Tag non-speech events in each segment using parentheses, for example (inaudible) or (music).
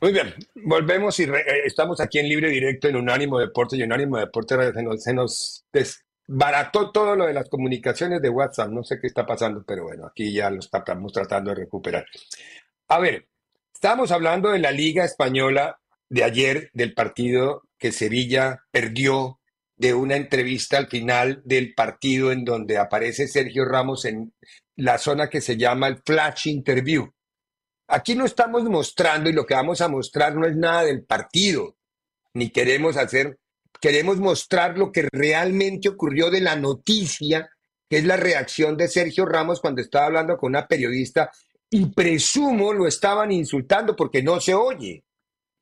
Muy bien, volvemos y eh, estamos aquí en Libre Directo en Unánimo Deporte y Unánimo Deporte se nos, se nos desbarató todo lo de las comunicaciones de WhatsApp. No sé qué está pasando, pero bueno, aquí ya lo estamos tratando de recuperar. A ver, estábamos hablando de la Liga Española de ayer, del partido que Sevilla perdió, de una entrevista al final del partido en donde aparece Sergio Ramos en la zona que se llama el Flash Interview Aquí no estamos mostrando y lo que vamos a mostrar no es nada del partido, ni queremos hacer, queremos mostrar lo que realmente ocurrió de la noticia, que es la reacción de Sergio Ramos cuando estaba hablando con una periodista y presumo lo estaban insultando porque no se oye.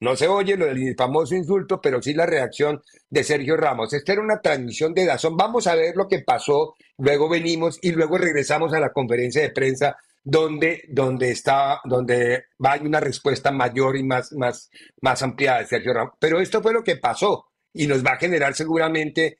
No se oye lo del famoso insulto, pero sí la reacción de Sergio Ramos. Esta era una transmisión de Dazón. Vamos a ver lo que pasó, luego venimos y luego regresamos a la conferencia de prensa donde, donde, está, donde va una respuesta mayor y más, más, más ampliada de Sergio Ramos. Pero esto fue lo que pasó y nos va a generar seguramente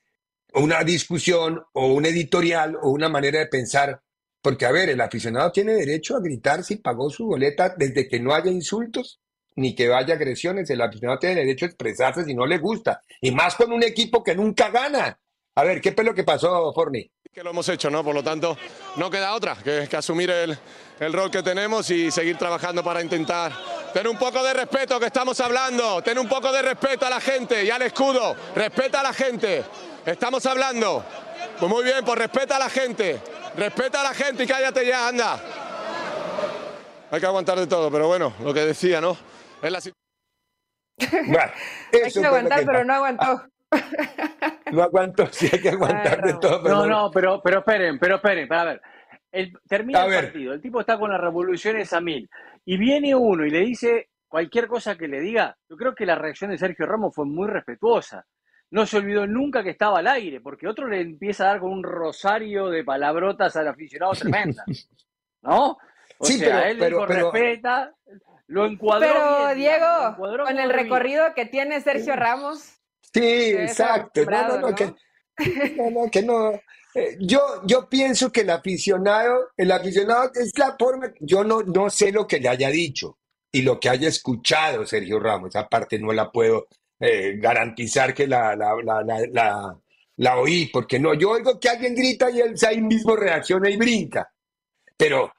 una discusión o un editorial o una manera de pensar. Porque, a ver, el aficionado tiene derecho a gritar si pagó su boleta desde que no haya insultos ni que vaya agresiones. El aficionado tiene derecho a expresarse si no le gusta. Y más con un equipo que nunca gana. A ver, ¿qué fue lo que pasó, Forni? Que lo hemos hecho, ¿no? Por lo tanto, no queda otra que, que asumir el, el, rol que tenemos y seguir trabajando para intentar tener un poco de respeto que estamos hablando, tener un poco de respeto a la gente y al escudo, respeta a la gente, estamos hablando. Pues muy bien, pues respeta a la gente, respeta a la gente y cállate ya, anda. Hay que aguantar de todo, pero bueno, lo que decía, ¿no? Es la bueno, (laughs) Hay que aguantar, pero no aguantó. No aguanto, (laughs) sí hay que aguantar de todo. Pero no, no, pero, pero esperen, pero esperen, para ver. El, termina el partido, el tipo está con las revoluciones a mil y viene uno y le dice cualquier cosa que le diga. Yo creo que la reacción de Sergio Ramos fue muy respetuosa. No se olvidó nunca que estaba al aire, porque otro le empieza a dar con un rosario de palabrotas al aficionado (laughs) tremenda. ¿No? O sí, sea, pero, él pero, dijo, pero, respeta, lo encuadró. Pero bien, Diego, lo encuadró con el bien. recorrido que tiene Sergio Ramos, Sí, exacto. No, no, no, ¿no? que, no, no, que no. Eh, yo, yo pienso que el aficionado, el aficionado es la forma, yo no, no sé lo que le haya dicho y lo que haya escuchado Sergio Ramos, esa parte no la puedo eh, garantizar que la, la, la, la, la- la oí, porque no, yo oigo que alguien grita y él ahí mismo reacciona y brinca. Pero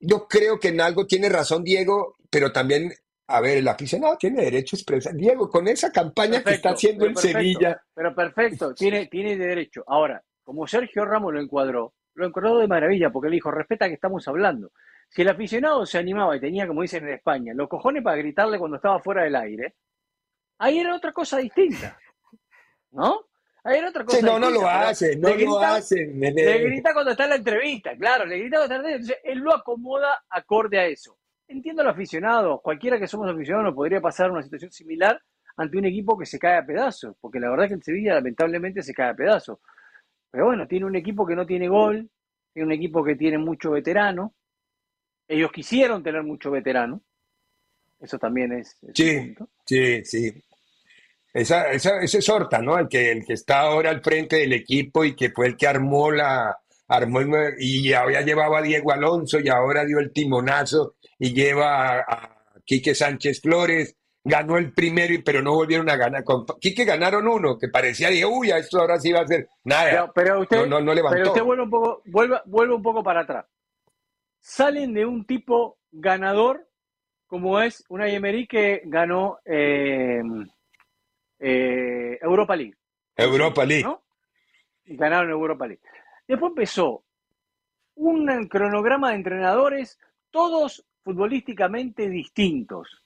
yo creo que en algo tiene razón Diego, pero también, a ver, el aficionado tiene derecho a expresar. Diego, con esa campaña que está haciendo en perfecto, Sevilla, Pero perfecto, tiene, tiene derecho. Ahora, como Sergio Ramos lo encuadró, lo encuadró de maravilla, porque le dijo, respeta que estamos hablando. Si el aficionado se animaba y tenía, como dicen en España, los cojones para gritarle cuando estaba fuera del aire, ahí era otra cosa distinta. ¿No? Ahí era otra cosa Sí, no, no lo hacen, no lo hacen. Le grita cuando está en la entrevista, claro, le grita cuando está en la entrevista. Entonces, él lo acomoda acorde a eso. Entiendo al aficionado, cualquiera que somos aficionados nos podría pasar una situación similar ante un equipo que se cae a pedazos, porque la verdad es que el Sevilla lamentablemente se cae a pedazos. Pero bueno, tiene un equipo que no tiene gol, tiene un equipo que tiene mucho veterano. Ellos quisieron tener mucho veterano. Eso también es, es Sí, sí, sí. Esa, esa, ese Sorta, ¿no? El que, el que está ahora al frente del equipo y que fue el que armó la, armó el- y había llevado a Diego Alonso y ahora dio el timonazo y lleva a, a Quique Sánchez Flores, ganó el primero, pero no volvieron a ganar. Con Quique ganaron uno, que parecía, dije, uy, a esto ahora sí va a ser nada. Pero, pero usted, no, no, no levantó. pero usted vuelve un poco, vuelve, vuelve un poco para atrás. Salen de un tipo ganador como es una Emery que ganó eh, eh, Europa League. Europa League. ¿no? Y ganaron Europa League. Después empezó un cronograma de entrenadores, todos futbolísticamente distintos.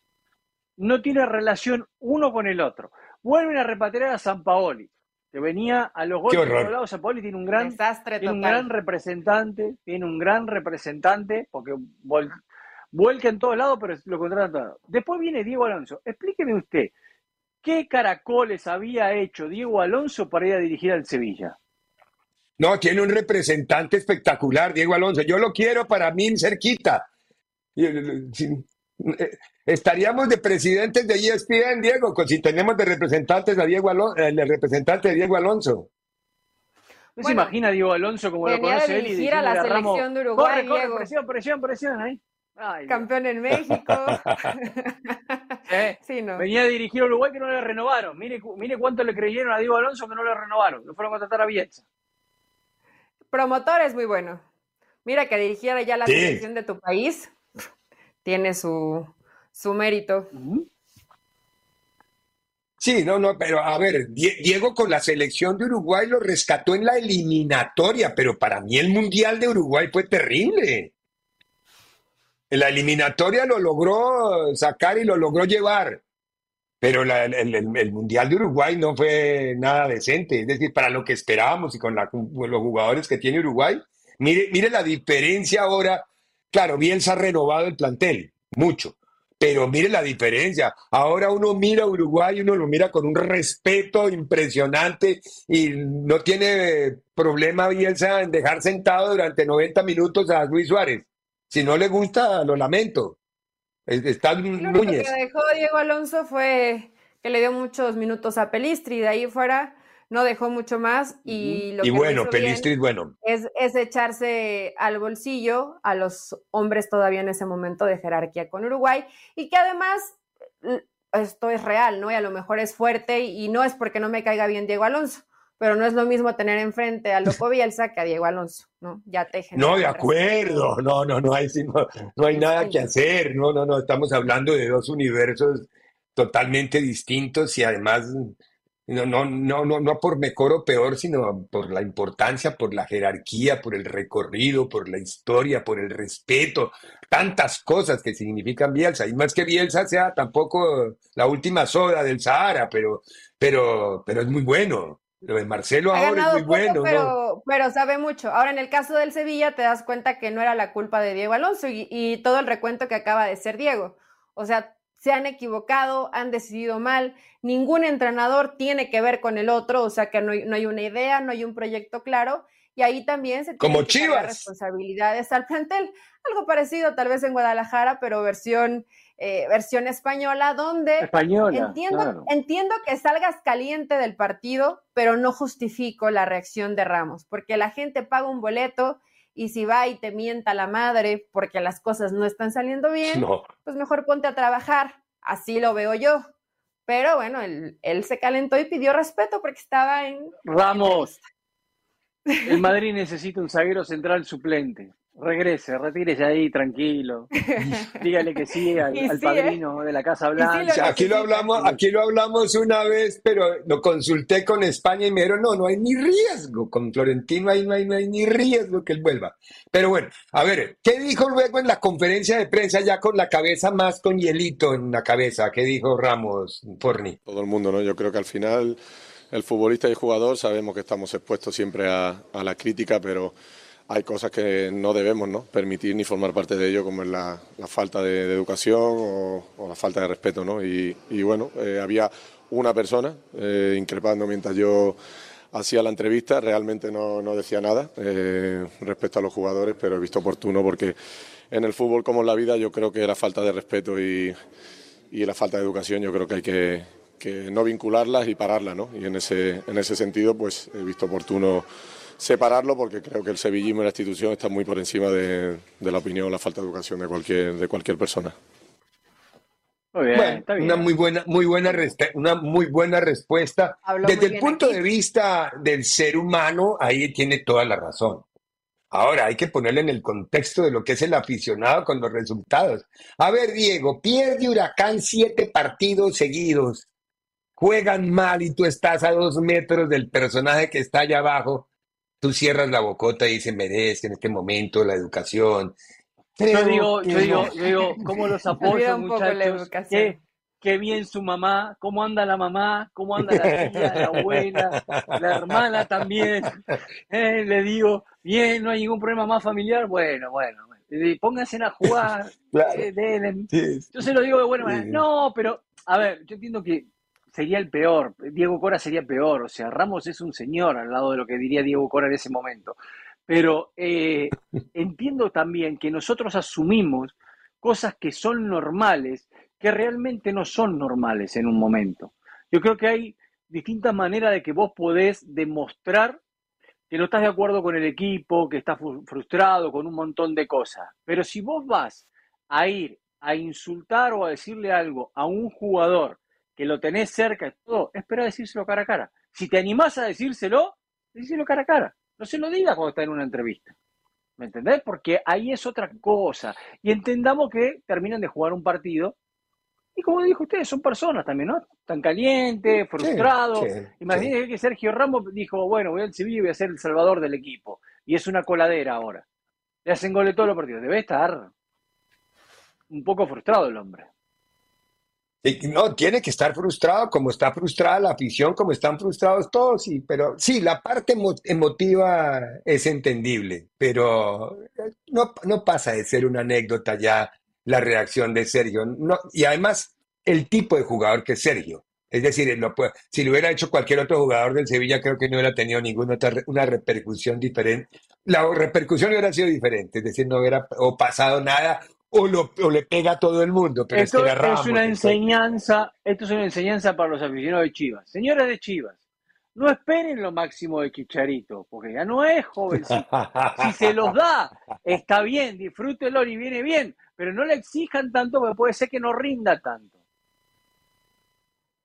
No tiene relación uno con el otro. Vuelven a repatriar a San Paoli, que venía a los golpes horror. por todos lados. San Paoli tiene un gran, desastre tiene un gran representante, tiene un gran representante, porque vol- vuelca en todos lados, pero lo contratan todo. Después viene Diego Alonso. Explíqueme usted, ¿qué caracoles había hecho Diego Alonso para ir a dirigir al Sevilla? No, tiene un representante espectacular, Diego Alonso. Yo lo quiero para mí cerquita. Eh, eh, estaríamos de presidentes de ESPN, Diego, si tenemos de representantes a Diego Alonso, el representante de Diego Alonso. ¿No se imagina a Diego Alonso como lo conoce él y a la selección de Uruguay, corre, corre, presión, presión, presión ahí. Campeón en México. (laughs) sí, no. Venía a dirigir a Uruguay que no le renovaron. Mire, mire cuánto le creyeron a Diego Alonso que no le renovaron. No fueron a contratar a Bielsa. Promotor es muy bueno. Mira que dirigiera ya la selección de tu país. (laughs) Tiene su, su mérito. Sí, no, no, pero a ver, Diego con la selección de Uruguay lo rescató en la eliminatoria, pero para mí el Mundial de Uruguay fue terrible. En la eliminatoria lo logró sacar y lo logró llevar, pero el, Mundial de Uruguay no fue nada decente, es decir, para lo que esperábamos y con, los jugadores que tiene Uruguay, mire, mire la diferencia ahora, claro, bien se ha renovado el plantel, mucho, pero mire la diferencia. Ahora uno mira a Uruguay, uno lo mira con un respeto impresionante y no tiene problema Bielsa en dejar sentado durante 90 minutos a Luis Suárez. Si no le gusta, lo lamento. Está Núñez. Lo que dejó Diego Alonso fue que le dio muchos minutos a Pelistri, de ahí fuera no dejó mucho más y lo y bueno, Pelistri bueno. Es, es echarse al bolsillo a los hombres todavía en ese momento de jerarquía con Uruguay y que además esto es real, ¿no? Y a lo mejor es fuerte y, no es porque no me caiga bien Diego Alonso, pero no es lo mismo tener enfrente a Loco (laughs) Bielsa que a Diego Alonso, ¿no? Ya te No, de acuerdo, no, no, no hay, no, no hay nada que hacer, no, no, no, estamos hablando de dos universos totalmente distintos y además no, no, no, no, no por mejor o peor, sino por la importancia, por la jerarquía, por el recorrido, por la historia, por el respeto, tantas cosas que significan Bielsa. Y más que Bielsa sea tampoco la última soda del Sahara, pero, pero, pero es muy bueno. Lo de Marcelo ahora es muy bueno. Pero, pero sabe mucho. Ahora, en el caso del Sevilla, te das cuenta que no era la culpa de Diego Alonso y, y todo el recuento que acaba de ser Diego. O sea, se han equivocado, han decidido mal, ningún entrenador tiene que ver con el otro, o sea que no hay, una idea, no hay un proyecto claro, y ahí también se tienen que responsabilidades al plantel. Algo parecido tal vez en Guadalajara, pero versión, eh, versión española, donde entiendo, entiendo que salgas caliente del partido, pero no justifico la reacción de Ramos, porque la gente paga un boleto y si va y te mienta la madre porque las cosas no están saliendo bien, pues mejor ponte a trabajar. Así lo veo yo. Pero bueno, él, él se calentó y pidió respeto porque estaba en... Ramos, el Madrid necesita un zaguero central suplente regrese, retírese ahí tranquilo. (laughs) Dígale que sí al, ¿eh? padrino de la Casa Blanca. aquí lo hablamos, aquí lo hablamos una vez, pero lo consulté con España y me dijeron, no, no hay ni riesgo. Con Florentino ahí no hay, no hay ni riesgo que él vuelva. Pero bueno, a ver, ¿qué dijo luego en la conferencia de prensa ya con la cabeza más con hielito en la cabeza? ¿Qué dijo Ramos Forni? Todo el mundo, ¿no? Yo creo que al final el futbolista y el jugador sabemos que estamos expuestos siempre a, a la crítica, pero hay cosas que no debemos ¿no? permitir ni formar parte de ello, como es la, falta de, educación o, la falta de respeto. ¿no? Y, bueno, eh, había una persona eh, increpando mientras yo hacía la entrevista, realmente no, decía nada eh, respecto a los jugadores, pero he visto oportuno porque en el fútbol como en la vida yo creo que la falta de respeto y, la falta de educación yo creo que hay que, que no vincularlas y pararlas. ¿no? Y en ese, en ese sentido pues he visto oportuno separarlo porque creo que el sevillismo y la institución está muy por encima de, la opinión o la falta de educación de cualquier, de cualquier persona. Una muy buena, muy buena, una muy buena respuesta. Desde el punto de vista del ser humano, ahí tiene toda la razón. Ahora hay que ponerle en el contexto de lo que es el aficionado con los resultados. A ver, Diego, pierde Huracán siete partidos seguidos, juegan mal y tú estás a dos metros del personaje que está allá abajo tú cierras la bocota y se merece en este momento la educación. yo digo, yo digo, yo digo, ¿cómo los (laughs) apoyo, muchachos? ¿Qué, qué bien su mamá, cómo anda la mamá, cómo anda la tía, la abuela, la hermana también. (laughs) Eh, le digo, bien, no hay ningún problema más familiar. Bueno, bueno, bueno. pónganse a jugar, (laughs) Yo se lo digo de buena manera. No, pero, a ver, yo entiendo que sería el peor. Diego Cora sería peor. O sea, Ramos es un señor al lado de lo que diría Diego Cora en ese momento. Pero eh, (laughs) entiendo también que nosotros asumimos cosas que son normales, que realmente no son normales en un momento. Yo creo que hay distintas maneras de que vos podés demostrar que no estás de acuerdo con el equipo, que estás frustrado con un montón de cosas. Pero si vos vas a ir a insultar o a decirle algo a un jugador que lo tenés cerca y todo, espera decírselo cara a cara. Si te animás a decírselo, decíselo cara a cara. No se lo digas cuando está en una entrevista. ¿Me entendés? Porque ahí es otra cosa. Y entendamos que terminan de jugar un partido y como dijo usted, son personas también, ¿no? Tan calientes, frustrados. Imagínense que Sergio Ramos dijo, bueno, voy al Sevilla y voy a ser el salvador del equipo. Y es una coladera ahora. Le hacen gole todos los partidos. Debe estar un poco frustrado el hombre. No, tiene que estar frustrado, como está frustrada la afición, como están frustrados todos, sí, pero sí, la parte emotiva es entendible, pero no, no pasa de ser una anécdota ya la reacción de Sergio. Y además, el tipo de jugador que es Sergio. Es decir, si lo hubiera hecho cualquier otro jugador del Sevilla, creo que no hubiera tenido ninguna otra una repercusión diferente. La repercusión hubiera sido diferente, es decir, no hubiera o pasado nada o, lo, o le pega a todo el mundo. Pero esto es, es una enseñanza, esto es una enseñanza para los aficionados de Chivas. Señores de Chivas, no esperen lo máximo de Chicharito, porque ya no es jovencito. Si se los da, está bien, disfrútelo y viene bien, pero no le exijan tanto porque puede ser que no rinda tanto.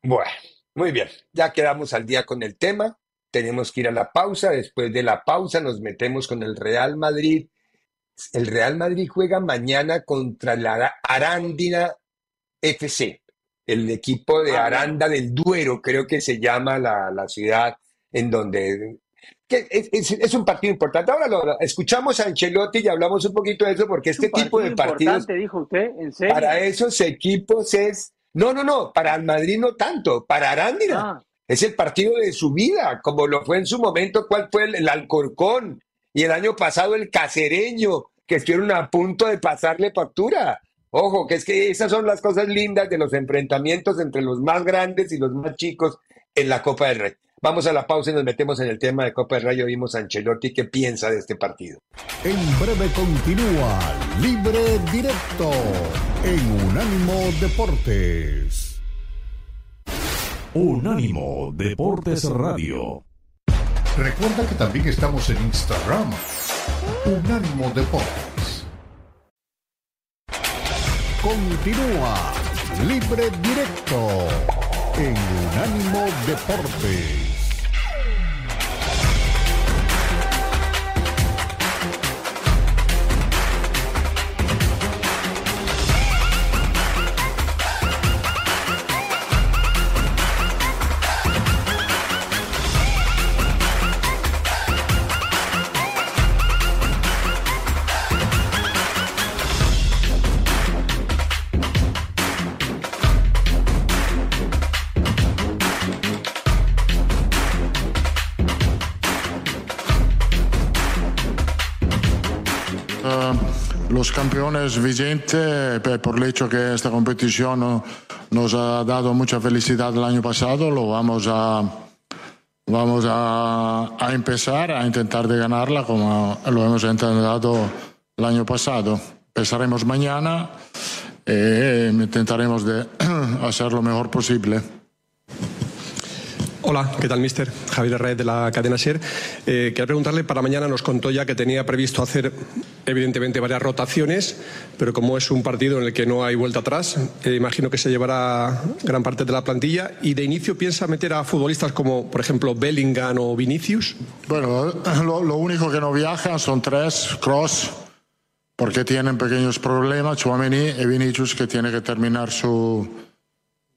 Bueno, muy bien, ya quedamos al día con el tema. Tenemos que ir a la pausa. Después de la pausa nos metemos con el Real Madrid. El Real Madrid juega mañana contra la Arándina FC el equipo de ah, Aranda del Duero, creo que se llama la, ciudad en donde... Que es, un partido importante. Ahora lo, escuchamos a Ancelotti y hablamos un poquito de eso porque este tipo de partidos... dijo usted? ¿En serio? Para esos equipos es... No, no, no, para el Madrid no tanto, para Arándina. Ah. Es el partido de su vida, como lo fue en su momento, cuál fue el, el Alcorcón y el año pasado el Cacereño, que estuvieron a punto de pasarle factura. Ojo, que es que esas son las cosas lindas de los enfrentamientos entre los más grandes y los más chicos en la Copa del Rey. Vamos a la pausa y nos metemos en el tema de Copa del Rey. Oímos a Ancelotti qué piensa de este partido. En breve continúa Libre Directo en Unánimo Deportes. Unánimo Deportes Radio. Recuerda que también estamos en Instagram. Unánimo Deportes. Continúa Libre Directo en Unánimo Deportes. Campeones vigentes por el hecho que esta competición nos ha dado mucha felicidad el año pasado. Lo vamos a, vamos a empezar a intentar de ganarla como lo hemos intentado el año pasado. Empezaremos mañana e intentaremos de (clears throat) hacer lo mejor posible. Hola, ¿qué tal, mister? Javier Red de la cadena SER. Eh, quería preguntarle, para mañana nos contó ya que tenía previsto hacer, evidentemente, varias rotaciones, pero como es un partido en el que no hay vuelta atrás, eh, imagino que se llevará gran parte de la plantilla. ¿Y de inicio piensa meter a futbolistas como, por ejemplo, Bellingham o Vinicius? Bueno, lo, único que no viajan son tres, Cross, porque tienen pequeños problemas, Chouameni y Vinicius, que tiene que terminar su...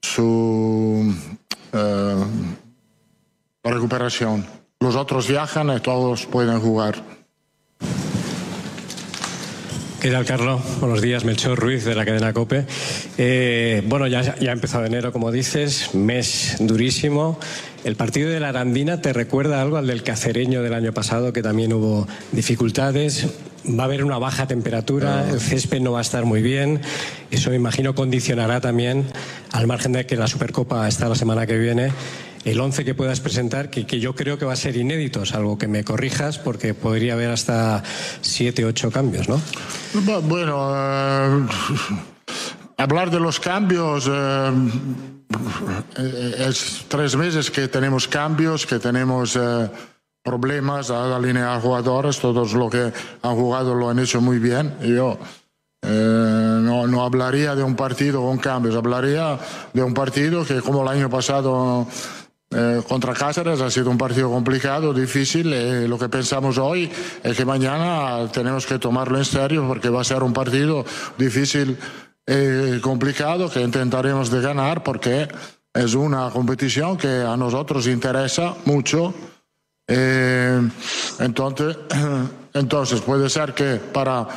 su eh, recuperación. Los otros viajan y todos pueden jugar. ¿Qué tal, Carlos? Buenos días, Melchor Ruiz de la cadena COPE. Eh, bueno, ya, ya ha empezado enero, como dices, mes durísimo. ¿El partido de la Arandina te recuerda algo al del cacereño del año pasado, que también hubo dificultades? Va a haber una baja temperatura, el césped no va a estar muy bien. Eso me imagino condicionará también, al margen de que la Supercopa está la semana que viene, el 11 que puedas presentar, que, que, yo creo que va a ser inédito, salvo que me corrijas, porque podría haber hasta 7, 8 cambios, ¿no? Bueno, eh, hablar de los cambios. Eh, es tres meses que tenemos cambios, que tenemos eh, problemas a alinear jugadores, todos los que han jugado lo han hecho muy bien. Yo no, no, hablaría de un partido con cambios, hablaría de un partido que como el año pasado eh, contra Cáceres ha sido un partido complicado, difícil. Eh, lo que pensamos hoy es que mañana tenemos que tomarlo en serio porque va a ser un partido difícil eh, complicado que intentaremos de ganar porque es una competición que a nosotros interesa mucho. entonces, (clears throat) entonces puede ser que para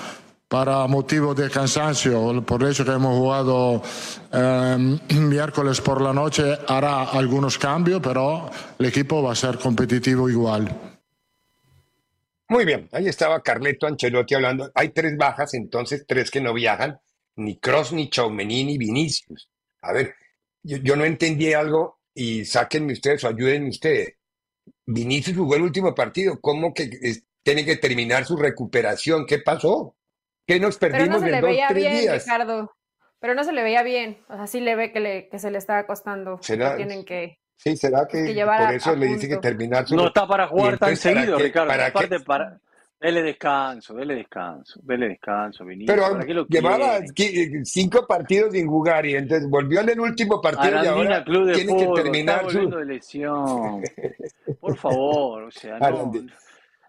para motivo de cansancio, por eso que hemos jugado eh, (clears throat) miércoles por la noche, hará algunos cambios, pero el equipo va a ser competitivo igual. Muy bien, ahí estaba Carleto Ancelotti hablando. Hay tres bajas, entonces tres que no viajan, ni Cross, ni Chaumení, ni Vinicius. A ver, yo, no entendí algo y sáquenme ustedes o ayúdenme ustedes. Vinicius jugó el último partido, ¿cómo que tiene que terminar su recuperación? ¿Qué pasó? ¿Qué nos perdimos Pero no se le veía bien, Ricardo. Pero no se le veía bien. O sea, sí le ve que, le, que se le está costando. ¿Será? tienen que. Sí, será que, por eso le dice que terminar su... No está para jugar tan seguido, Ricardo. Para Aparte, para... Dele descanso, dele descanso, dele descanso, Vinicius. Pero llevaba cinco partidos sin jugar y entonces volvió en el último partido y ahora tiene que terminar su... de lesión. (laughs) Por favor, o sea, no...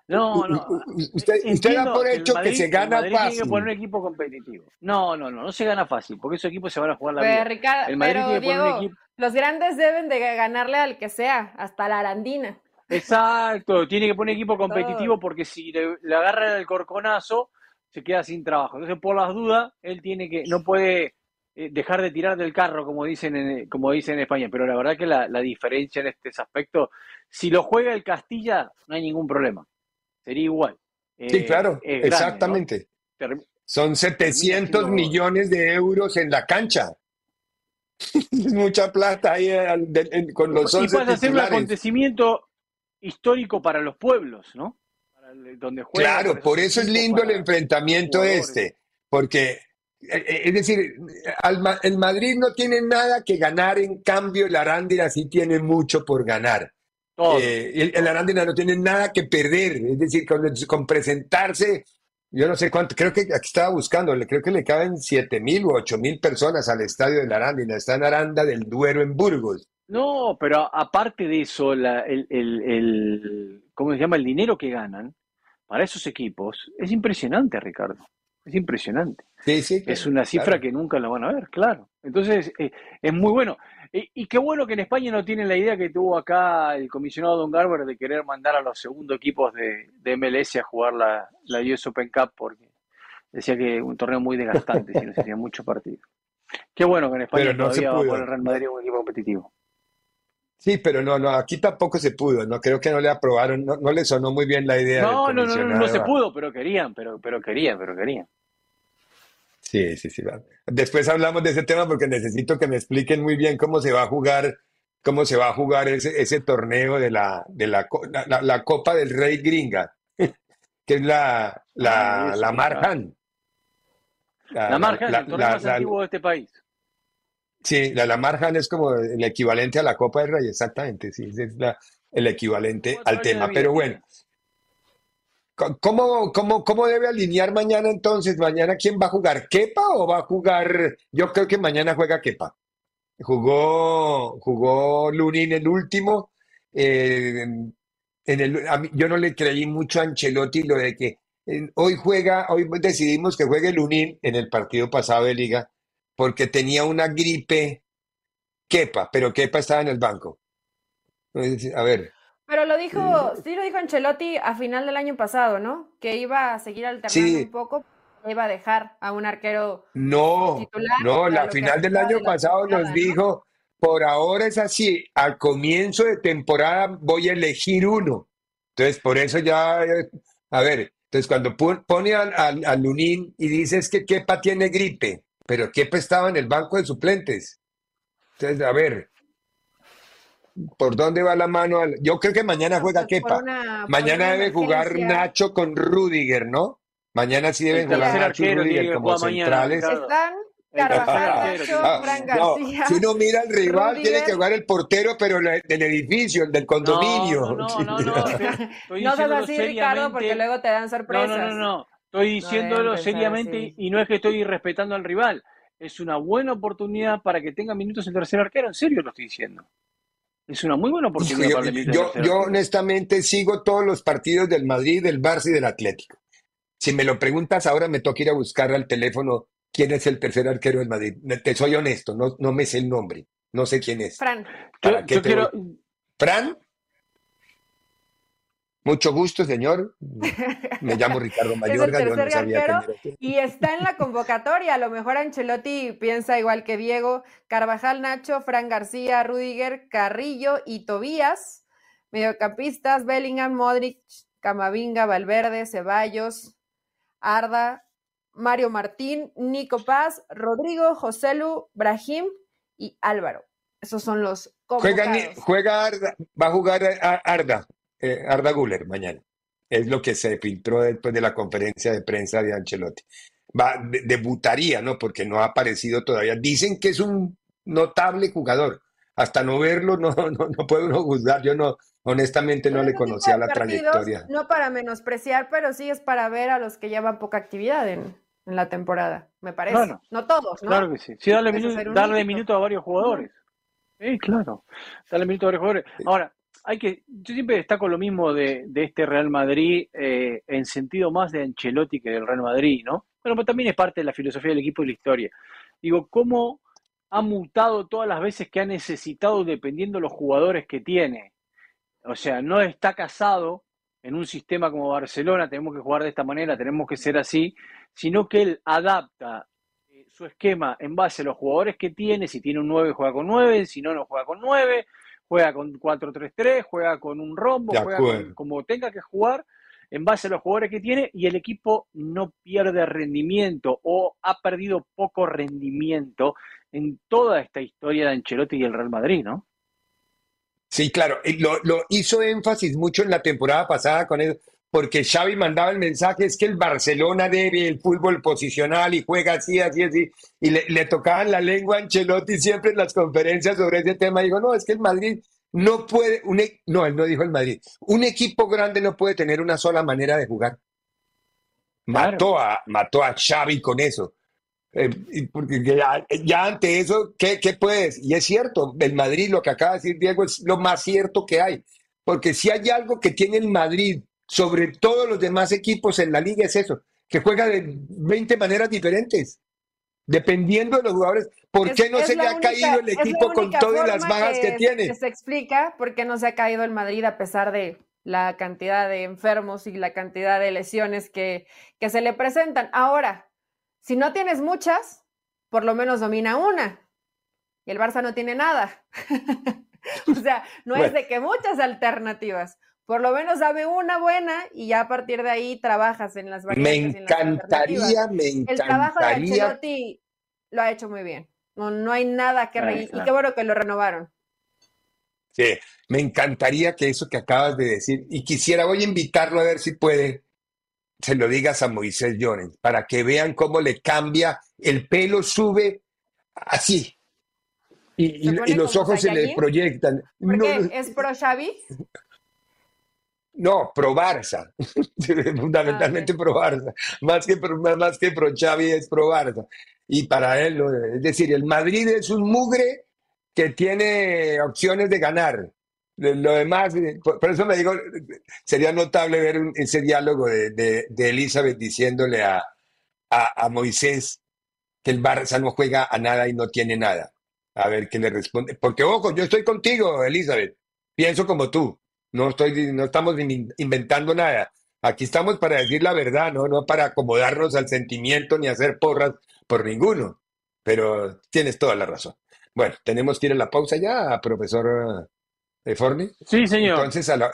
No, no. Usted, usted da por hecho que se gana fácil. Tiene que poner un equipo competitivo. No, no, no, no se gana fácil, porque esos equipos se van a jugar la vida. Ricardo, pero Diego, los grandes deben de ganarle al que sea, hasta la Arandina. Exacto, tiene que poner equipo competitivo porque si le, agarra el corconazo, se queda sin trabajo. Entonces, por las dudas, él tiene que, no puede eh, dejar de tirar del carro, como dicen en, como dicen en España. Pero la verdad que la, la diferencia en este aspecto, si lo juega el Castilla, no hay ningún problema sería igual. sí, eh, claro, exactamente. Son 700 millones de euros en la cancha. (laughs) es mucha plata ahí con los Y puede ser un acontecimiento histórico para los pueblos, ¿no? donde claro, por eso es lindo el enfrentamiento este, porque eh, eh, es decir, el Madrid no tiene nada que ganar, en cambio el Arándira sí tiene mucho por ganar. Eh, el, Arándina no tiene nada que perder, es decir, con, presentarse, yo no sé cuánto, creo que aquí estaba buscando, creo que le caben siete mil u ocho mil personas al estadio de la Arándina, está en Aranda del Duero en Burgos. No, pero aparte de eso, el, el, ¿cómo se llama? El dinero que ganan para esos equipos es impresionante, Ricardo. Es impresionante. Sí, sí, es una cifra que nunca la van a ver, claro. Entonces, eh, es muy bueno. Y, qué bueno que en España no tienen la idea que tuvo acá el comisionado Don Garber de querer mandar a los segundos equipos de, MLS a jugar la, la, US Open Cup porque decía que un torneo muy desgastante, si no se hacían muchos partidos. Qué bueno que en España no todavía va a poner Real Madrid un equipo competitivo. Sí, pero no, no, aquí tampoco se pudo, no creo que no le aprobaron, no, no le sonó muy bien la idea. No, no, no, no, no se pudo, pero querían, pero, pero querían, pero querían. Sí, sí, sí. Después hablamos de ese tema porque necesito que me expliquen muy bien cómo se va a jugar, cómo se va a jugar ese, ese torneo de la, de la, la, Copa del Rey Gringa, (laughs) que es la, la, ah, la Marjan. La, Marjan, el torneo más antiguo de este país. Sí, la, la Marjan es como el equivalente a la Copa del Rey, exactamente, sí, es la, el equivalente al tema. Pero bueno, ¿Cómo, cómo, ¿Cómo debe alinear mañana entonces? ¿Mañana quién va a jugar? ¿Kepa o va a jugar? Yo creo que mañana juega Kepa. Jugó, jugó Lunin el último. Eh, en el, yo no le creí mucho a Ancelotti lo de que eh, hoy juega, hoy decidimos que juegue Lunin en el partido pasado de liga porque tenía una gripe Kepa, pero Kepa estaba en el banco. A ver, pero lo dijo, sí lo dijo Ancelotti a final del año pasado, ¿no? Que iba a seguir alternando un poco. iba a dejar a un arquero no, titular. No, la final del año pasado nos dijo, por ahora es así, al comienzo de temporada voy a elegir uno. Entonces, por eso ya, a ver, entonces cuando pone a, Lunín y dices que Kepa tiene gripe, pero Kepa estaba en el banco de suplentes. Entonces, a ver, ¿por dónde va la mano? Yo creo que mañana juega Kepa. mañana debe jugar Nacho con Rudiger, ¿no? Mañana sí deben jugar Nacho y Rudiger como centrales. Están Carvajal, Nacho, ah, Fran García. si uno mira al rival, tiene que jugar el portero, pero del edificio, el del condominio. No, no, no, no. no (laughs) seas así, Ricardo, porque luego te dan sorpresas. No, no, no, no. Estoy diciéndolo seriamente y no es que estoy irrespetando al rival. Es una buena oportunidad para que tenga minutos el tercer arquero. En serio lo estoy diciendo. Es una muy buena oportunidad. Yo, para yo, yo honestamente sigo todos los partidos del Madrid, del Barça y del Atlético. Si me lo preguntas ahora, me toca ir a buscar al teléfono quién es el tercer arquero del Madrid. Te soy honesto, no, no me sé el nombre. No sé quién es. Fran. Yo, quiero... Fran. Mucho gusto, señor. Me llamo Ricardo (laughs) Mayorga, yo no sabía Y está en la convocatoria. A lo mejor Ancelotti piensa igual que Diego. Carvajal, Nacho, Fran García, Rudiger, Carrillo y Tobías. Mediocampistas, Bellingham, Modric, Camavinga, Valverde, Ceballos, Arda, Mario Martín, Nico Paz, Rodrigo, Joselu, Brahim y Álvaro. Esos son los juega, juega Arda, va a jugar Arda, eh, Arda Guller mañana. Es lo que se filtró después de la conferencia de prensa de Ancelotti. Va, debutaría, ¿no? Porque no ha aparecido todavía. Dicen que es un notable jugador. Hasta no verlo, (laughs) no, no, no puede uno juzgar. Yo no, honestamente no le conocía la trayectoria. No para menospreciar, pero sí es para ver a los que llevan poca actividad en, en la temporada, me parece. no todos, ¿no? Claro que sí. Sí, darle, darle minuto a varios jugadores. Sí, claro. Darle minuto a varios jugadores. Ahora, hay que, yo siempre destaco lo mismo de, de este Real Madrid eh, en sentido más de Ancelotti que del Real Madrid, ¿no? Pero también es parte de la filosofía del equipo y la historia. Digo, cómo ha mutado todas las veces que ha necesitado dependiendo de los jugadores que tiene. O sea, no está casado en un sistema como Barcelona, tenemos que jugar de esta manera, tenemos que ser así, sino que él adapta eh, su esquema en base a los jugadores que tiene, si tiene un 9 juega con 9, si no, no juega con 9, juega con 4-3-3, juega con un rombo, juega como tenga que jugar en base a los jugadores que tiene y el equipo no pierde rendimiento o ha perdido poco rendimiento en toda esta historia de Ancelotti y el Real Madrid, ¿no? Sí, claro, lo, lo hizo énfasis mucho en la temporada pasada con él, porque Xavi mandaba el mensaje, es que el Barcelona debe el fútbol posicional y juega así, así, así, y le, le tocaban la lengua a Ancelotti siempre en las conferencias sobre ese tema, digo, no, es que el Madrid no puede, un, e-", no, él no dijo el Madrid, un equipo grande no puede tener una sola manera de jugar. Mató, a, mató a Xavi con eso. Eh, porque ya, ante eso, ¿qué, ¿qué, puedes? Y es cierto, el Madrid, lo que acaba de decir Diego, es lo más cierto que hay. Porque si hay algo que tiene el Madrid sobre todos los demás equipos en la liga es eso, que juega de 20 maneras diferentes, dependiendo de los jugadores. ¿Por qué no se le ha caído el equipo con todas las bajas que, tiene? se explica por qué no se ha caído el Madrid a pesar de la cantidad de enfermos y la cantidad de lesiones que, que se le presentan. Ahora, si no tienes muchas, por lo menos domina una. Y el Barça no tiene nada. (laughs) o sea, no es de que muchas alternativas por lo menos dame una buena y ya a partir de ahí trabajas en las variantes. Me encantaría, me encantaría. El trabajo de Ancelotti lo ha hecho muy bien. No, no hay nada que reír. Y qué bueno que lo renovaron. Sí, me encantaría que eso que acabas de decir, y quisiera, voy a invitarlo a ver si puede, se lo digas a Moisés Llorens, para que vean cómo le cambia, el pelo sube así, y, los ojos se le proyectan. ¿Por ¿Es pro Xavi? No, pro Barça, (laughs) fundamentalmente ah, pro Barça, más que pro, más que pro Xavi es pro Barça. Y para él, es decir, el Madrid es un mugre que tiene opciones de ganar. Lo demás, por eso me digo, sería notable ver ese diálogo de, de, Elizabeth diciéndole a, a, a Moisés que el Barça no juega a nada y no tiene nada. A ver qué le responde. Porque, ojo, yo estoy contigo, Elizabeth. Pienso como tú. No, estoy, no estamos inventando nada. Aquí estamos para decir la verdad, ¿no? No para acomodarnos al sentimiento ni hacer porras por ninguno. Pero tienes toda la razón. Bueno, tenemos que ir a la pausa ya, profesor eh, Forni. Sí, señor. Entonces, a la,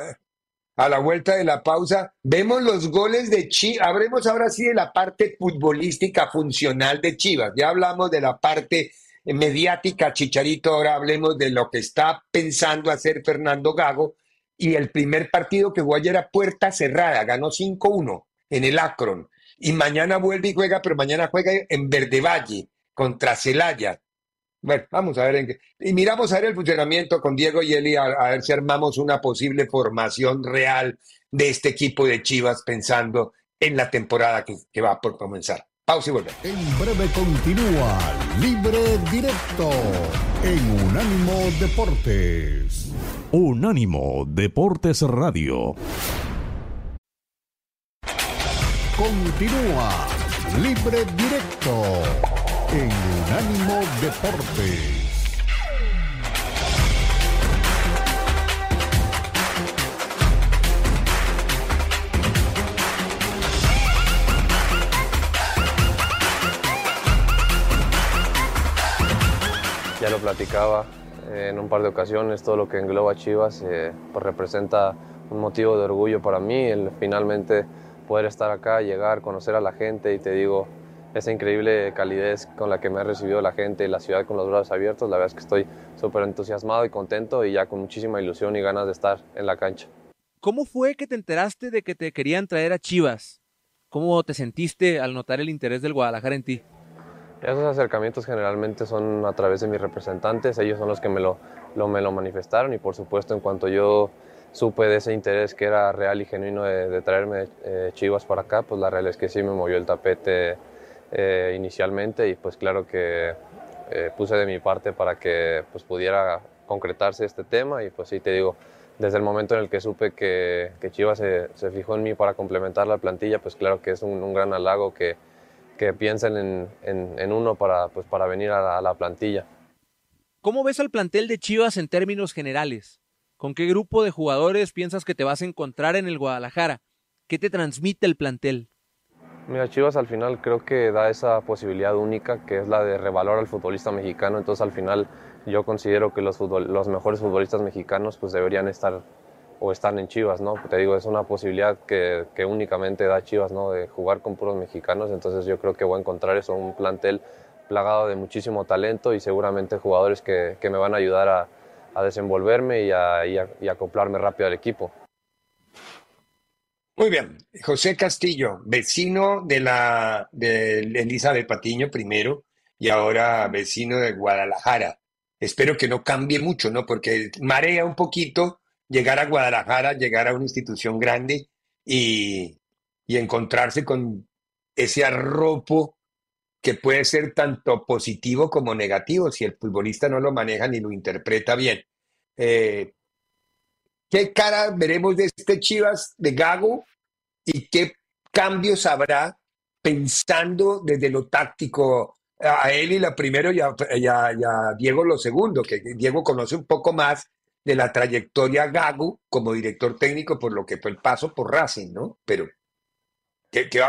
a la vuelta de la pausa, vemos los goles de Chivas. Habremos ahora sí de la parte futbolística funcional de Chivas. Ya hablamos de la parte mediática, Chicharito. Ahora hablemos de lo que está pensando hacer Fernando Gago y el primer partido que jugó ayer a puerta cerrada, ganó 5-1 en el Akron. Y mañana vuelve y juega, pero mañana juega en Verde Valle contra Celaya. Bueno, vamos a ver en qué. Y miramos a ver el funcionamiento con Diego y Eli, a, ver si armamos una posible formación real de este equipo de Chivas pensando en la temporada que, va por comenzar. Pausa y volvemos. En breve continúa Libre Directo en Unánimo Deportes. Unánimo Deportes Radio. Continúa Libre Directo en Unánimo Deportes. Ya lo platicaba en un par de ocasiones, todo lo que engloba Chivas eh, pues representa un motivo de orgullo para mí, el finalmente poder estar acá, llegar, conocer a la gente y te digo, esa increíble calidez con la que me ha recibido la gente y la ciudad con los brazos abiertos, la verdad es que estoy súper entusiasmado y contento y ya con muchísima ilusión y ganas de estar en la cancha. ¿Cómo fue que te enteraste de que te querían traer a Chivas? ¿Cómo te sentiste al notar el interés del Guadalajara en ti? Esos acercamientos generalmente son a través de mis representantes, ellos son los que me lo, me lo manifestaron y por supuesto en cuanto yo supe de ese interés que era real y genuino de, traerme eh, Chivas para acá, pues la realidad es que sí me movió el tapete eh, inicialmente y pues claro que eh, puse de mi parte para que pues pudiera concretarse este tema y pues sí te digo, desde el momento en el que supe que, que Chivas se, se, fijó en mí para complementar la plantilla, pues claro que es un, un gran halago que que piensen en, en, uno para, pues, para venir a la, plantilla. ¿Cómo ves al plantel de Chivas en términos generales? ¿Con qué grupo de jugadores piensas que te vas a encontrar en el Guadalajara? ¿Qué te transmite el plantel? Mira, Chivas al final creo que da esa posibilidad única que es la de revalorar al futbolista mexicano. Entonces al final yo considero que los, los mejores futbolistas mexicanos pues deberían estar o están en Chivas, ¿no? Te digo, es una posibilidad que, únicamente da Chivas, ¿no? De jugar con puros mexicanos, entonces yo creo que voy a encontrar eso, un plantel plagado de muchísimo talento y seguramente jugadores que, que me van a ayudar a, a desenvolverme y a, y, y acoplarme rápido al equipo. Muy bien, José Castillo, vecino de la de Elizabeth Patiño primero y ahora vecino de Guadalajara. Espero que no cambie mucho, ¿no? Porque marea un poquito llegar a Guadalajara, llegar a una institución grande y, y encontrarse con ese arropo que puede ser tanto positivo como negativo si el futbolista no lo maneja ni lo interpreta bien. Eh, ¿Qué cara veremos de este Chivas de Gago y qué cambios habrá pensando desde lo táctico a él y la primero y a, Diego lo segundo, que Diego conoce un poco más de la trayectoria Gago como director técnico por lo que fue el paso por Racing, ¿no? Pero, ¿qué, qué,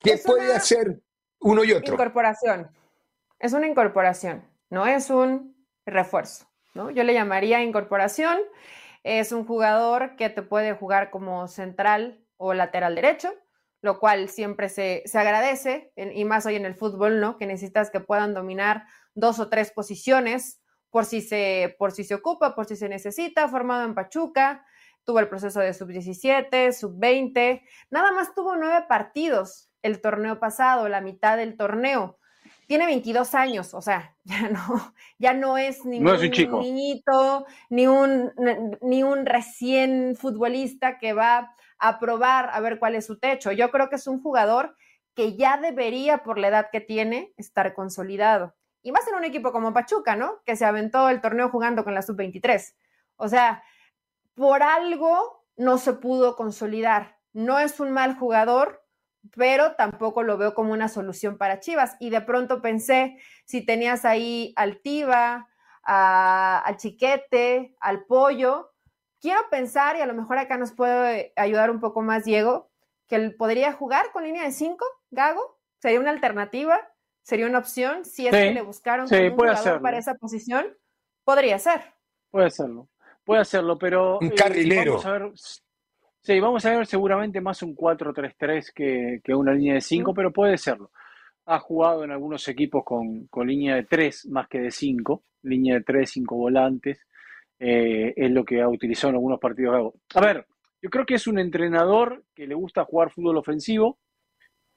pues puede hacer uno y otro? Incorporación. Es una incorporación, no es un refuerzo, ¿no? Yo le llamaría incorporación. Es un jugador que te puede jugar como central o lateral derecho, lo cual siempre se, se agradece, y más hoy en el fútbol, ¿no? Que necesitas que puedan dominar dos o tres posiciones por si se, por si se ocupa, por si se necesita, formado en Pachuca, tuvo el proceso de sub-17, sub-20, nada más tuvo nueve partidos el torneo pasado, la mitad del torneo. Tiene 22 años, o sea, (laughs) ya no, ya no es ningún niñito, ni un, ni un recién futbolista que va a probar a ver cuál es su techo. Yo creo que es un jugador que ya debería, por la edad que tiene, estar consolidado. Y más en un equipo como Pachuca, ¿no? Que se aventó el torneo jugando con la sub-23. O sea, por algo no se pudo consolidar. No es un mal jugador, pero tampoco lo veo como una solución para Chivas. Y de pronto pensé, si tenías ahí al Tiva, al Chiquete, al Pollo, quiero pensar, y a lo mejor acá nos puede ayudar un poco más Diego, que él podría jugar con línea de 5, Gago? ¿Sería una alternativa? ¿Sería una opción? Si es que le buscaron un jugador para esa posición, podría ser. Puede hacerlo, puede hacerlo, pero... Un carrilero. vamos a ver, sí, vamos a ver seguramente más un 4-3-3 que, que, una línea de 5, pero puede serlo. Ha jugado en algunos equipos con, con línea de 3 más que de 5, línea de 3, 5 volantes. Eh, es lo que ha utilizado en algunos partidos. A ver, yo creo que es un entrenador que le gusta jugar fútbol ofensivo,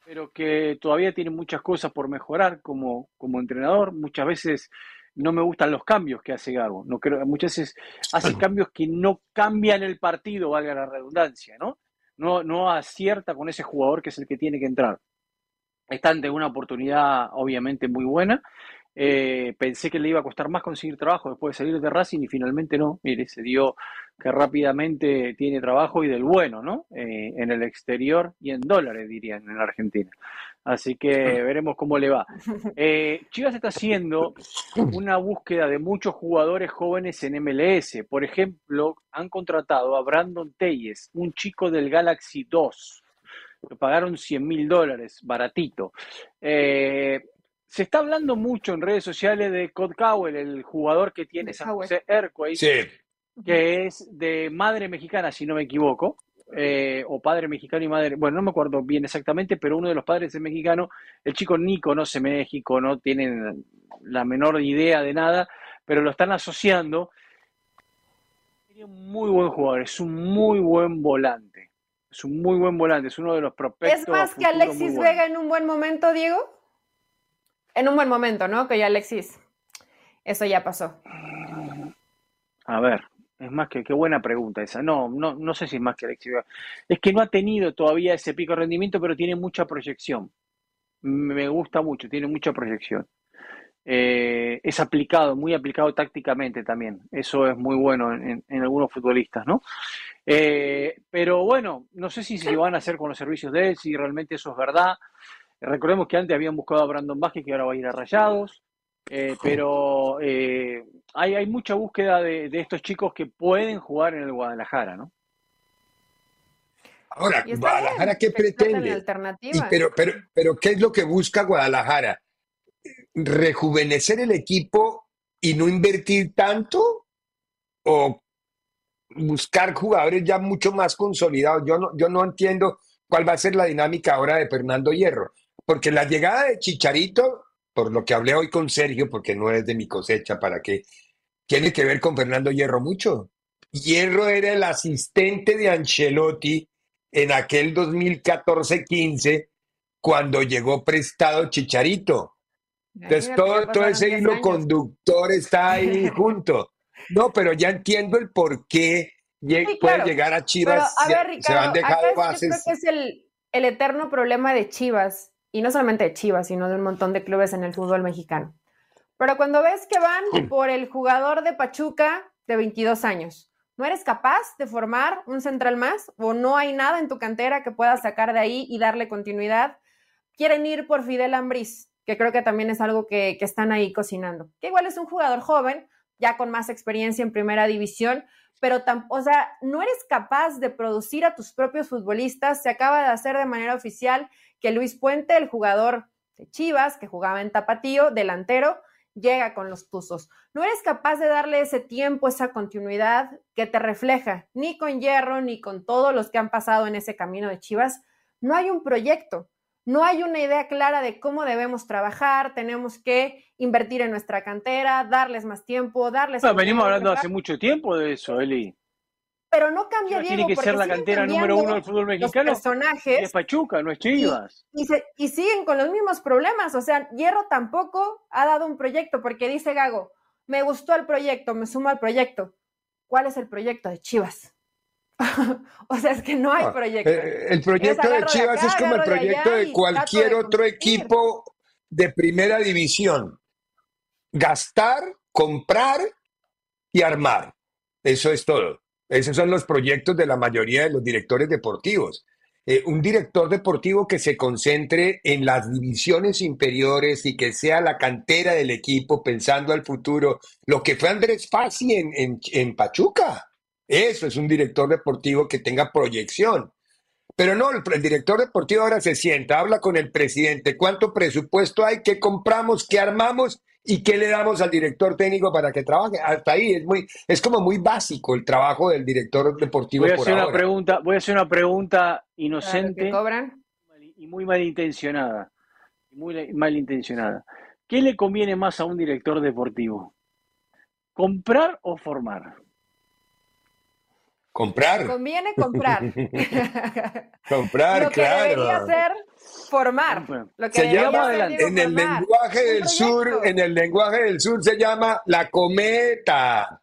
pero que todavía tiene muchas cosas por mejorar como, como entrenador. Muchas veces no me gustan los cambios que hace Gago. No creo, muchas veces hace cambios que no cambian el partido, valga la redundancia, ¿no? No, no acierta con ese jugador que es el que tiene que entrar. Está ante una oportunidad obviamente muy buena eh, pensé que le iba a costar más conseguir trabajo después de salir de Racing y finalmente no. Mire, se dio que rápidamente tiene trabajo y del bueno, ¿no? Eh, en el exterior y en dólares, dirían, en Argentina. Así que (laughs) veremos cómo le va. Eh, Chivas está haciendo (laughs) una búsqueda de muchos jugadores jóvenes en MLS. Por ejemplo, han contratado a Brandon Telles, un chico del Galaxy 2. Le pagaron 100 mil dólares, baratito. Eh, se está hablando mucho en redes sociales de Cod Cowell, el jugador que tiene San José que es de madre mexicana, si no me equivoco, eh, o padre mexicano y madre, bueno, no me acuerdo bien exactamente, pero uno de los padres es mexicano. El chico ni conoce México, no tiene la menor idea de nada, pero lo están asociando. Es un muy buen jugador, es un muy buen volante. Es un muy buen volante, es uno de los prospectos. ¿Es más que Alexis Vega en un buen momento, Diego? En un buen momento, ¿no? Que ya Alexis, eso ya pasó. A ver, es más que qué buena pregunta esa. No, no, no sé si es más que Alexis. Es que no ha tenido todavía ese pico de rendimiento, pero tiene mucha proyección. Me gusta mucho, tiene mucha proyección. Eh, es aplicado, muy aplicado tácticamente también. Eso es muy bueno en, algunos futbolistas, ¿no? Eh, pero bueno, no sé si se van a hacer con los servicios de él, si realmente eso es verdad. Recordemos que antes habían buscado a Brandon Vázquez, que ahora va a ir a Rayados. Eh, pero eh, hay, hay, mucha búsqueda de, estos chicos que pueden jugar en el Guadalajara, ¿no? Ahora, ¿Guadalajara qué pretende? pero, pero, pero, ¿qué es lo que busca Guadalajara? ¿Rejuvenecer el equipo y no invertir tanto? ¿O buscar jugadores ya mucho más consolidados? Yo no, yo no entiendo cuál va a ser la dinámica ahora de Fernando Hierro. Porque la llegada de Chicharito, por lo que hablé hoy con Sergio, porque no es de mi cosecha, ¿para qué? Tiene que ver con Fernando Hierro mucho. Hierro era el asistente de Ancelotti en aquel 2014-15 cuando llegó prestado Chicharito. Entonces todo, todo ese hilo conductor está ahí (laughs) junto. No, pero ya entiendo el por qué puede llegar a Chivas. Pero, a ver, Ricardo, se han dejado bases. Creo que es el, el eterno problema de Chivas y no solamente de Chivas, sino de un montón de clubes en el fútbol mexicano. Pero cuando ves que van por el jugador de Pachuca de 22 años, ¿no eres capaz de formar un central más o no hay nada en tu cantera que puedas sacar de ahí y darle continuidad? Quieren ir por Fidel Ambriz, que creo que también es algo que, que están ahí cocinando. Que igual es un jugador joven, ya con más experiencia en primera división, pero o sea, no eres capaz de producir a tus propios futbolistas. Se acaba de hacer de manera oficial que Luis Puente, el jugador de Chivas, que jugaba en Tapatío, delantero, llega con los Tuzos. No eres capaz de darle ese tiempo, esa continuidad que te refleja, ni con Hierro, ni con todos los que han pasado en ese camino de Chivas. No hay un proyecto, no hay una idea clara de cómo debemos trabajar, tenemos que invertir en nuestra cantera, darles más tiempo, darles... venimos hablando hace mucho tiempo de eso, Eli pero no cambia Diego. Tiene que ser la cantera número uno del fútbol mexicano. Los personajes. Es Pachuca, no es Chivas. Y, y, siguen con los mismos problemas. O sea, Hierro tampoco ha dado un proyecto, porque dice Gago, me gustó el proyecto, me sumo al proyecto. ¿Cuál es el proyecto de Chivas? (laughs) o sea, es que no hay ah, proyecto. Eh, el proyecto de Chivas es como el proyecto de, cualquier otro equipo de primera división. Gastar, comprar y armar. Eso es todo. Esos son los proyectos de la mayoría de los directores deportivos. Eh, un director deportivo que se concentre en las divisiones inferiores y que sea la cantera del equipo pensando al futuro, lo que fue Andrés Fassi en, en, Pachuca. Eso es un director deportivo que tenga proyección. Pero no, el, director deportivo ahora se sienta, habla con el presidente, cuánto presupuesto hay, qué compramos, qué armamos y qué le damos al director técnico para que trabaje. Hasta ahí es muy, es como muy básico el trabajo del director deportivo. Voy a hacer una pregunta, voy a hacer una pregunta inocente y muy malintencionada, muy malintencionada. ¿Qué le conviene más a un director deportivo? ¿Comprar o formar? Comprar. Conviene comprar. (laughs) comprar, lo que Debería ser formar. Lo que se llama en el lenguaje del sur, en el lenguaje del sur se llama la cometa.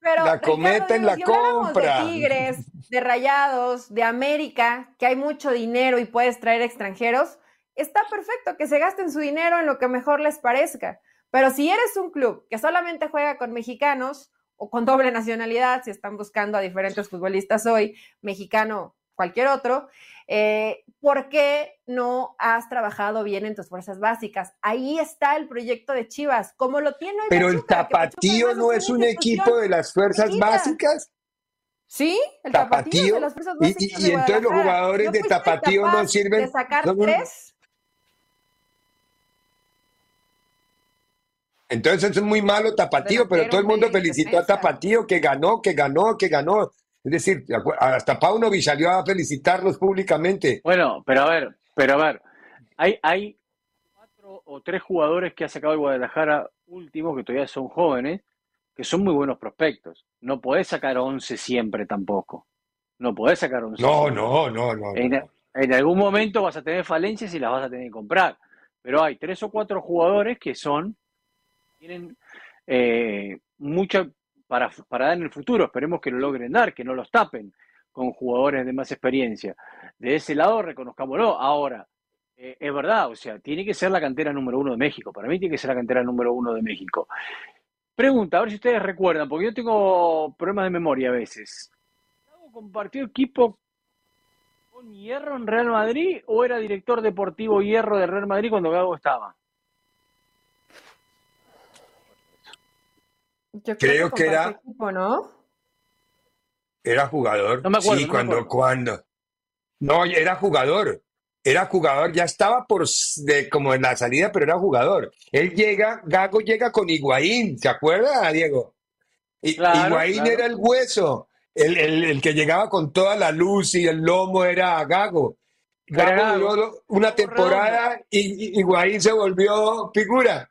Pero, la cometa en la compra. De tigres, de rayados, de América, que hay mucho dinero y puedes traer extranjeros, está perfecto que se gasten su dinero en lo que mejor les parezca. Pero si eres un club que solamente juega con mexicanos, o con doble nacionalidad, si están buscando a diferentes futbolistas hoy, mexicano, cualquier otro, eh, ¿por qué no has trabajado bien en tus fuerzas básicas? Ahí está el proyecto de Chivas, como lo tiene hoy Pero el Tapatío no es un equipo de las fuerzas básicas. Sí, el Tapatío, de las fuerzas básicas. Y, entonces los jugadores de Tapatío no sirven. De sacar tres Entonces es muy malo Tapatío, pero, todo el mundo felicitó a Tapatío que ganó, que ganó, que ganó. Es decir, hasta Paunovic salió a felicitarlos públicamente. Bueno, pero a ver, pero a ver, hay, hay cuatro o tres jugadores que ha sacado el Guadalajara últimos, que todavía son jóvenes, que son muy buenos prospectos. No podés sacar 11 siempre tampoco. No podés sacar 11. No, no, no, no. En, en algún momento vas a tener falencias y las vas a tener que comprar. Pero hay tres o cuatro jugadores que son tienen eh, mucho para, dar en el futuro. Esperemos que lo logren dar, que no los tapen con jugadores de más experiencia. De ese lado, reconozcámoslo. Ahora, eh, es verdad, o sea, tiene que ser la cantera número uno de México. Para mí tiene que ser la cantera número uno de México. Pregunta, a ver si ustedes recuerdan, porque yo tengo problemas de memoria a veces. ¿Compartió equipo con Hierro en Real Madrid o era director deportivo Hierro de Real Madrid cuando Gago estaba? Creo, que, era. ¿no? Era jugador. No me acuerdo, sí, cuando, cuando. No, era jugador. Era jugador, ya estaba por de, como en la salida, pero era jugador. Él llega, Gago llega con Higuaín, ¿se acuerda, Diego? Higuaín era el hueso, el, el, que llegaba con toda la luz y el lomo era Gago. Gago una temporada y Higuaín se volvió figura.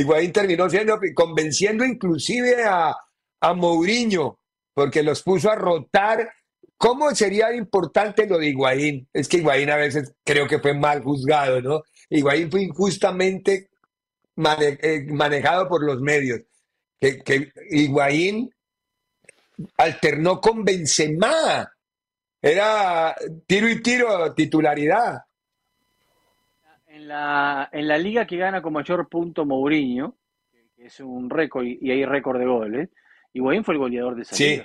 Higuaín terminó siendo, convenciendo inclusive a, a Mourinho, porque los puso a rotar. ¿Cómo sería importante lo de Higuaín? Es que Higuaín a veces creo que fue mal juzgado, ¿no? Higuaín fue injustamente eh, manejado por los medios. Que, que alternó con Benzema. Era tiro y tiro, titularidad la, en la liga que gana con mayor punto Mourinho, que es un récord y, hay récord de goles, Higuaín fue el goleador de esa sí.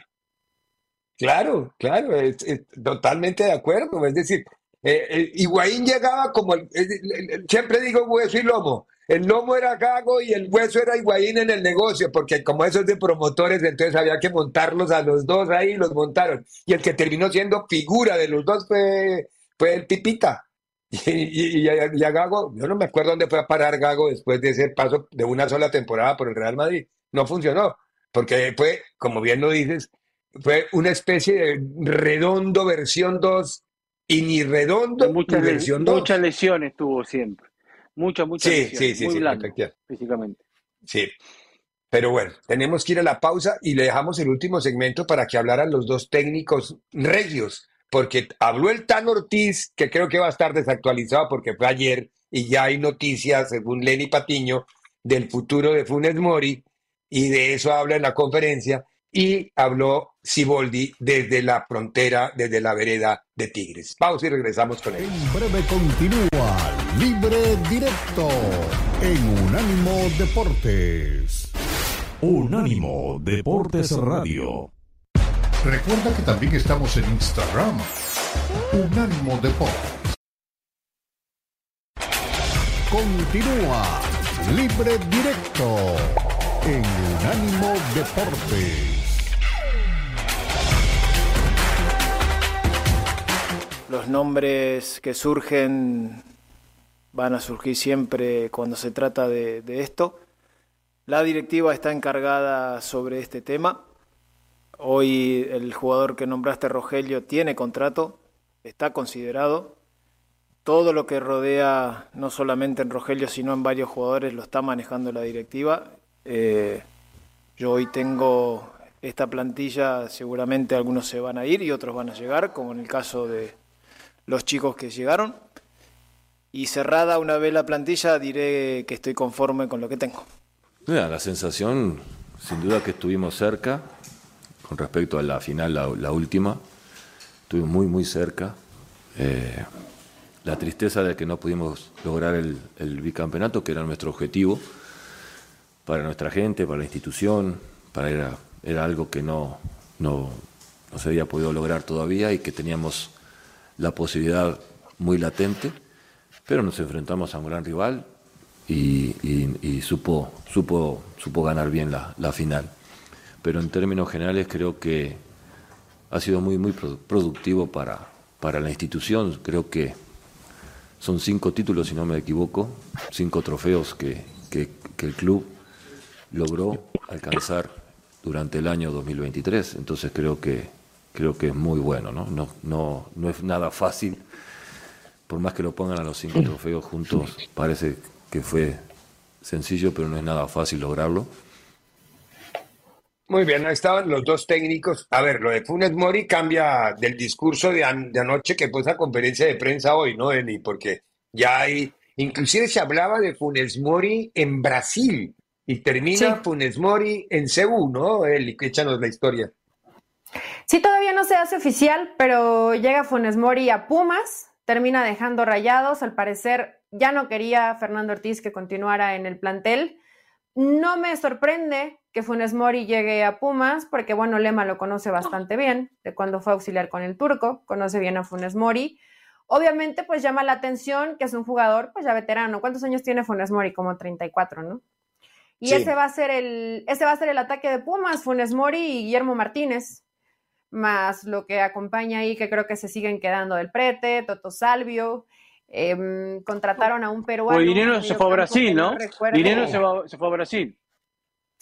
Claro, claro, totalmente de acuerdo. Es decir, eh, eh Higuaín llegaba como, el, siempre digo hueso y lomo. El lomo era Gago y el hueso era Higuaín en el negocio, porque como eso es de promotores, entonces había que montarlos a los dos ahí, y los montaron. Y el que terminó siendo figura de los dos fue, fue el Pipita. (laughs) Y, y, a, Gago, yo no me acuerdo dónde fue a parar Gago después de ese paso de una sola temporada por el Real Madrid. No funcionó, porque fue, como bien lo dices, fue una especie de redondo versión 2 y ni redondo muchas, ni versión 2. Muchas lesiones tuvo siempre. Muchas, muchas sí, lesiones. Sí, sí, sí, físicamente. Sí. Pero bueno, tenemos que ir a la pausa y le dejamos el último segmento para que hablaran los dos técnicos regios porque habló el Tan Ortiz, que creo que va a estar desactualizado porque fue ayer y ya hay noticias, según Lenny Patiño, del futuro de Funes Mori, y de eso habla en la conferencia, y habló Siboldi desde la frontera, desde la vereda de Tigres. Pausa y regresamos con él. En breve continúa Libre Directo en Unánimo Deportes. Unánimo Deportes Radio. Recuerda que también estamos en Instagram. Unánimo Deportes. Continúa Libre Directo en Unánimo Deportes. los nombres que surgen van a surgir siempre cuando se trata de, esto. La directiva está encargada sobre este tema. Hoy el jugador que nombraste, Rogelio, tiene contrato, está considerado. Todo lo que rodea, no solamente en Rogelio, sino en varios jugadores, lo está manejando la directiva. Eh, yo hoy tengo esta plantilla, seguramente algunos se van a ir y otros van a llegar, como en el caso de los chicos que llegaron. Y cerrada una vez la plantilla, diré que estoy conforme con lo que tengo. la sensación, sin duda que estuvimos cerca, con respecto a la final, la, última, estuvimos muy, muy cerca. Eh, la tristeza de que no pudimos lograr el, bicampeonato, que era nuestro objetivo, para nuestra gente, para la institución, para era, era algo que no, no, no se había podido lograr todavía y que teníamos la posibilidad muy latente, pero nos enfrentamos a un gran rival y, supo, supo, supo ganar bien la, la, final. Pero en términos generales creo que ha sido muy, muy productivo para, para la institución. Creo que son cinco títulos, si no me equivoco, cinco trofeos que, que, que el club logró alcanzar durante el año 2023. Entonces creo que creo que es muy bueno, ¿no? No, no, no es nada fácil, por más que lo pongan a los cinco trofeos juntos, parece que fue sencillo, pero no es nada fácil lograrlo. Muy bien, ahí estaban los dos técnicos. A ver, lo de Funes Mori cambia del discurso de, anoche que fue esa conferencia de prensa hoy, ¿no, Eli? Porque ya hay, inclusive se hablaba de Funes Mori en Brasil y termina Funes Mori en Cebu, ¿no, Eli? Échanos la historia. Sí, todavía no se hace oficial, pero llega Funes Mori a Pumas, termina dejando rayados. Al parecer ya no quería Fernando Ortiz que continuara en el plantel. No me sorprende que Funes Mori llegue a Pumas, porque bueno, Lema lo conoce bastante bien, de cuando fue auxiliar con el turco, conoce bien a Funes Mori. Obviamente, pues llama la atención que es un jugador, pues ya veterano. ¿Cuántos años tiene Funes Mori? Como 34, ¿no? Y ese va a ser el, ese va a ser el ataque de Pumas, Funes Mori y Guillermo Martínez más lo que acompaña ahí, que creo que se siguen quedando del prete, Toto Salvio. Em, contrataron a un peruano. Pues Dinero se fue a Brasil, ¿no? Dinero se, fue a Brasil.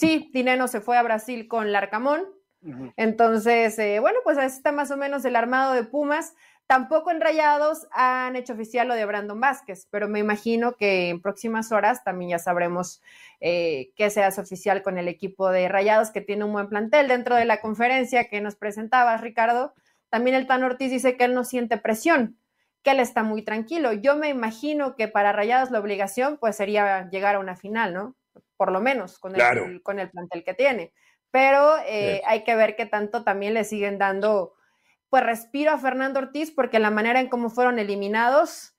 Sí, Dinero se fue a Brasil con Larcamón. Entonces, eh, bueno, pues así está más o menos el armado de Pumas. Tampoco en Rayados han hecho oficial lo de Brandon Vázquez, pero me imagino que en próximas horas también ya sabremos eh, que se hace oficial con el equipo de Rayados, que tiene un buen plantel. Dentro de la conferencia que nos presentabas, Ricardo, también el Tan Ortiz dice que él no siente presión, que él está muy tranquilo. Yo me imagino que para Rayados la obligación pues sería llegar a una final, ¿no? Por lo menos con, el, con el plantel que tiene. Pero eh, hay que ver qué tanto también le siguen dando pues respiro a Fernando Ortiz porque la manera en cómo fueron eliminados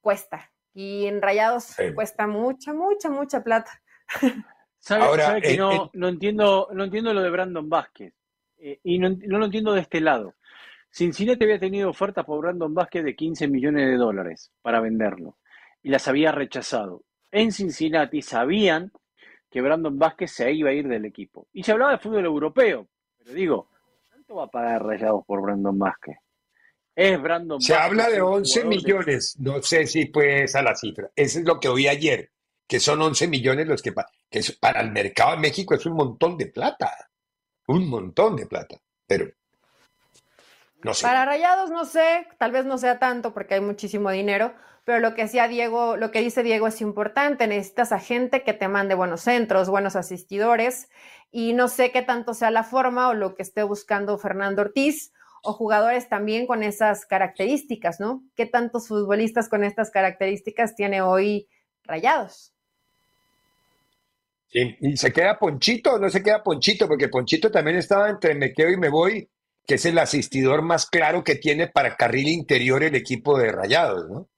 cuesta. Y en Rayados cuesta mucha, mucha, mucha plata. (laughs) Ahora, que no, no, entiendo, no entiendo lo de Brandon Vázquez. Eh, y no, lo entiendo de este lado. Cincinnati había tenido ofertas por Brandon Vázquez de 15 millones de dólares para venderlo. Y las había rechazado. En Cincinnati sabían que Brandon Vázquez se iba a ir del equipo. Y se hablaba de fútbol europeo. Pero digo, va a pagar Rayados por Brandon Vázquez? Es Brandon Se habla de 11 millones, no sé si pues a la cifra. Eso es lo que oí ayer, que son 11 millones los que, que para el mercado de México es un montón de plata. Un montón de plata. Pero no sé. Para Rayados no sé, tal vez no sea tanto porque hay muchísimo dinero, pero lo que decía Diego, lo que dice Diego es importante, necesitas a gente que te mande buenos centros, buenos asistidores, y no sé qué tanto sea la forma o lo que esté buscando Fernando Ortiz, o jugadores también con esas características, ¿no? ¿Qué tantos futbolistas con estas características tiene hoy Rayados? Sí, y se queda Ponchito, no se queda Ponchito, porque Ponchito también estaba entre me quedo y me voy, que es el asistidor más claro que tiene para carril interior el equipo de Rayados, ¿no?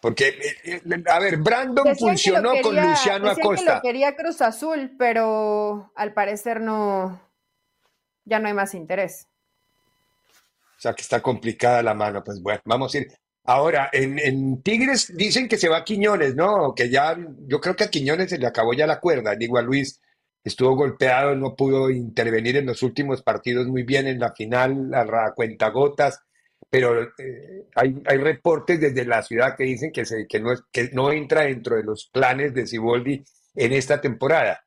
Porque, eh, eh, a ver, Brandon funcionó con Luciano Acosta. Que lo quería Cruz Azul, pero al parecer no, ya no hay más interés. O sea que está complicada la mano. Pues bueno, vamos a ir. Ahora, en, Tigres dicen que se va a Quiñones, ¿no? Que ya, yo creo que a Quiñones se le acabó ya la cuerda. Digo a Luis, estuvo golpeado, no pudo intervenir en los últimos partidos muy bien en la final, a cuentagotas pero eh, hay, hay reportes desde la ciudad que dicen que, se, que, no que no entra dentro de los planes de Siboldi en esta temporada.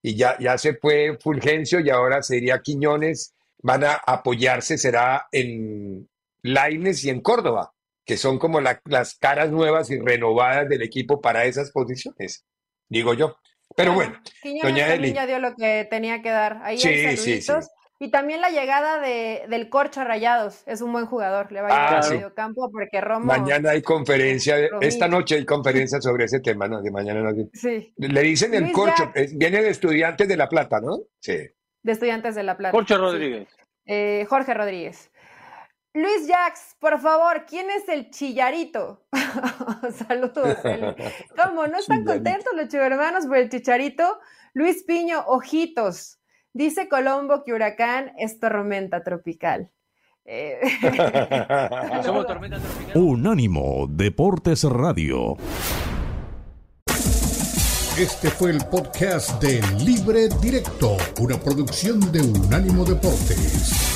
Y ya, ya se fue Fulgencio y ahora sería Quiñones, van a apoyarse, será en Laines y en Córdoba, que son como las caras nuevas y renovadas del equipo para esas posiciones, digo yo. Pero bueno, doña Eli. ya dio lo que tenía que dar. Ahí sí, sí, sí. Y también la llegada de, del Corcho Rayados, es un buen jugador, le va a llegar ah, al medio campo porque Romo... Mañana hay conferencia, esta noche hay conferencia sobre ese tema, ¿no? De mañana no. Sí. Le dicen el Corcho, viene de Estudiantes de La Plata, ¿no? Sí. De Estudiantes de La Plata. Corcho Rodríguez. Eh, Jorge Rodríguez. Luis Jax, por favor, ¿quién es el chillarito? (laughs) Saludos. ¿Cómo? ¿No están contentos los chivermanos por el chicharito? Luis Piño, ojitos. Dice Colombo que Huracán es tormenta tropical. Eh, (laughs) Somos tormenta tropical. Unánimo Deportes Radio. Este fue el podcast de Libre Directo, una producción de Unánimo Deportes.